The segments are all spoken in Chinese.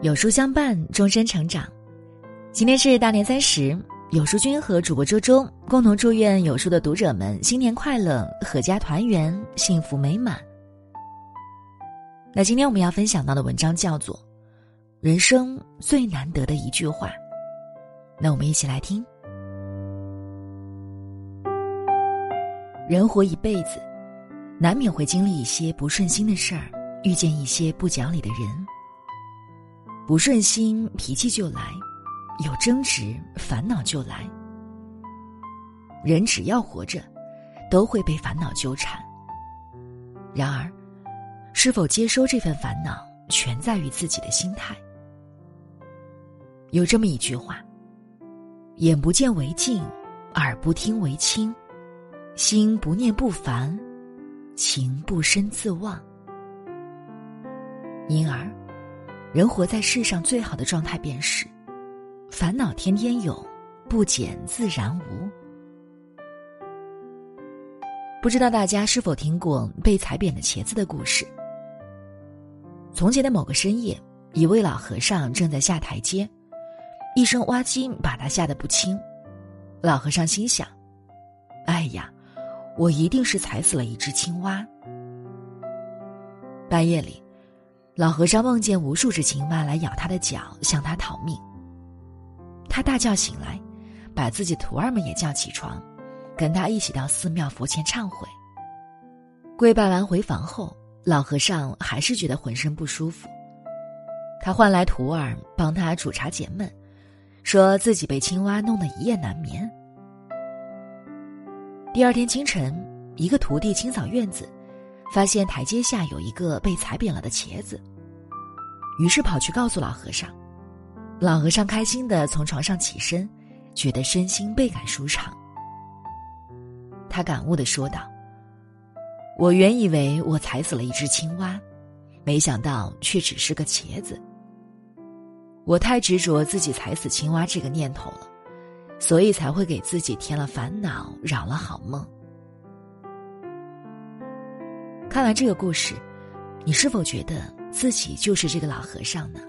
有书相伴，终身成长。今天是大年三十，有书君和主播周周共同祝愿有书的读者们新年快乐，阖家团圆，幸福美满。那今天我们要分享到的文章叫做《人生最难得的一句话》，那我们一起来听。人活一辈子，难免会经历一些不顺心的事儿，遇见一些不讲理的人。不顺心，脾气就来；有争执，烦恼就来。人只要活着，都会被烦恼纠缠。然而，是否接收这份烦恼，全在于自己的心态。有这么一句话：“眼不见为净，耳不听为清，心不念不烦，情不深自忘。”因而。人活在世上最好的状态便是，烦恼天天有，不减自然无。不知道大家是否听过被踩扁的茄子的故事？从前的某个深夜，一位老和尚正在下台阶，一声哇唧把他吓得不轻。老和尚心想：“哎呀，我一定是踩死了一只青蛙。”半夜里。老和尚梦见无数只青蛙来咬他的脚，向他讨命。他大叫醒来，把自己徒儿们也叫起床，跟他一起到寺庙佛前忏悔。跪拜完回房后，老和尚还是觉得浑身不舒服。他唤来徒儿帮他煮茶解闷，说自己被青蛙弄得一夜难眠。第二天清晨，一个徒弟清扫院子。发现台阶下有一个被踩扁了的茄子，于是跑去告诉老和尚。老和尚开心的从床上起身，觉得身心倍感舒畅。他感悟的说道：“我原以为我踩死了一只青蛙，没想到却只是个茄子。我太执着自己踩死青蛙这个念头了，所以才会给自己添了烦恼，扰了好梦。”看完这个故事，你是否觉得自己就是这个老和尚呢？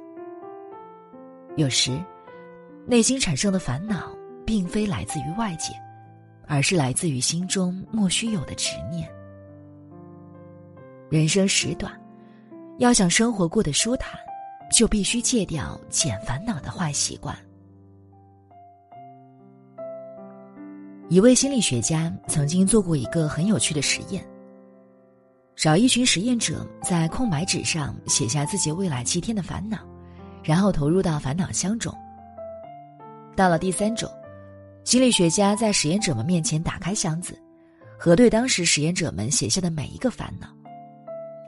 有时，内心产生的烦恼，并非来自于外界，而是来自于心中莫须有的执念。人生时短，要想生活过得舒坦，就必须戒掉减烦恼的坏习惯。一位心理学家曾经做过一个很有趣的实验。找一群实验者在空白纸上写下自己未来七天的烦恼，然后投入到烦恼箱中。到了第三种，心理学家在实验者们面前打开箱子，核对当时实验者们写下的每一个烦恼，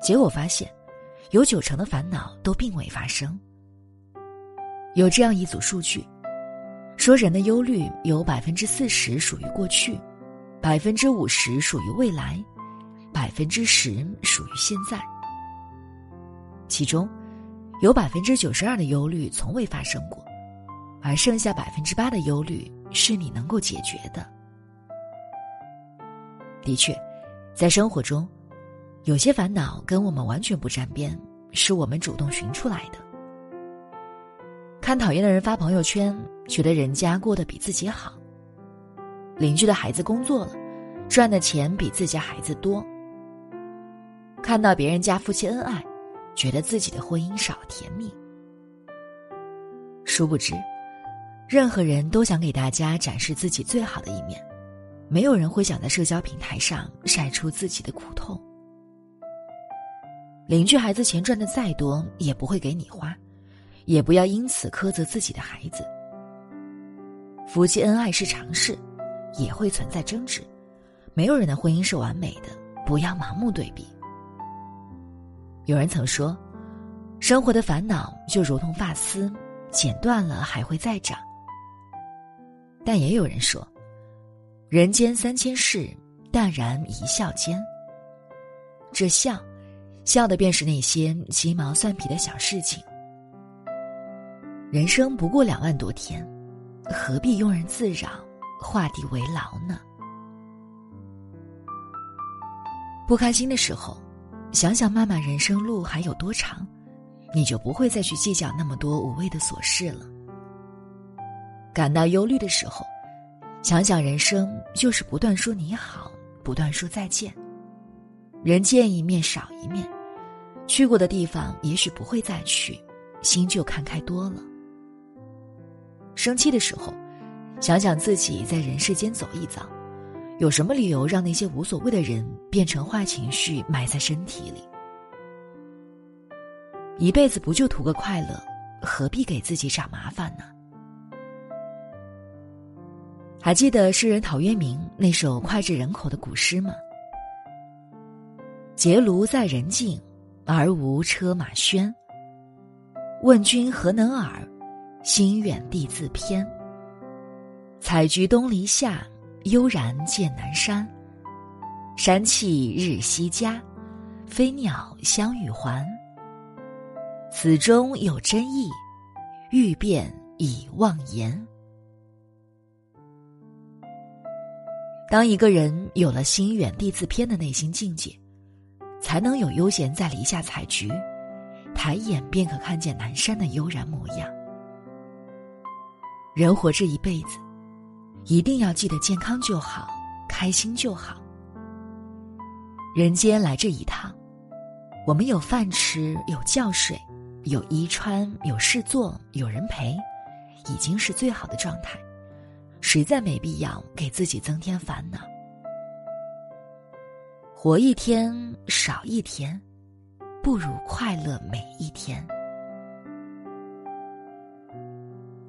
结果发现，有九成的烦恼都并未发生。有这样一组数据，说人的忧虑有百分之四十属于过去，百分之五十属于未来。百分之十属于现在，其中有百分之九十二的忧虑从未发生过，而剩下百分之八的忧虑是你能够解决的。的确，在生活中，有些烦恼跟我们完全不沾边，是我们主动寻出来的。看讨厌的人发朋友圈，觉得人家过得比自己好；邻居的孩子工作了，赚的钱比自家孩子多。看到别人家夫妻恩爱，觉得自己的婚姻少甜蜜。殊不知，任何人都想给大家展示自己最好的一面，没有人会想在社交平台上晒出自己的苦痛。邻居孩子钱赚的再多，也不会给你花，也不要因此苛责自己的孩子。夫妻恩爱是常事，也会存在争执，没有人的婚姻是完美的，不要盲目对比。有人曾说，生活的烦恼就如同发丝，剪断了还会再长。但也有人说，人间三千事，淡然一笑间。这笑，笑的便是那些鸡毛蒜皮的小事情。人生不过两万多天，何必庸人自扰，画地为牢呢？不开心的时候。想想漫漫人生路还有多长，你就不会再去计较那么多无谓的琐事了。感到忧虑的时候，想想人生就是不断说你好，不断说再见。人见一面少一面，去过的地方也许不会再去，心就看开多了。生气的时候，想想自己在人世间走一遭，有什么理由让那些无所谓的人变成坏情绪埋在身体里？一辈子不就图个快乐，何必给自己找麻烦呢？还记得诗人陶渊明那首脍炙人口的古诗吗？结庐在人境，而无车马喧。问君何能尔？心远地自偏。采菊东篱下，悠然见南山。山气日夕佳，飞鸟相与还。此中有真意，欲辨已忘言。当一个人有了心远地自偏的内心境界，才能有悠闲在篱下采菊，抬眼便可看见南山的悠然模样。人活这一辈子，一定要记得健康就好，开心就好。人间来这一趟，我们有饭吃，有觉睡，有衣穿，有事做，有人陪，已经是最好的状态。实在没必要给自己增添烦恼。活一天少一天，不如快乐每一天。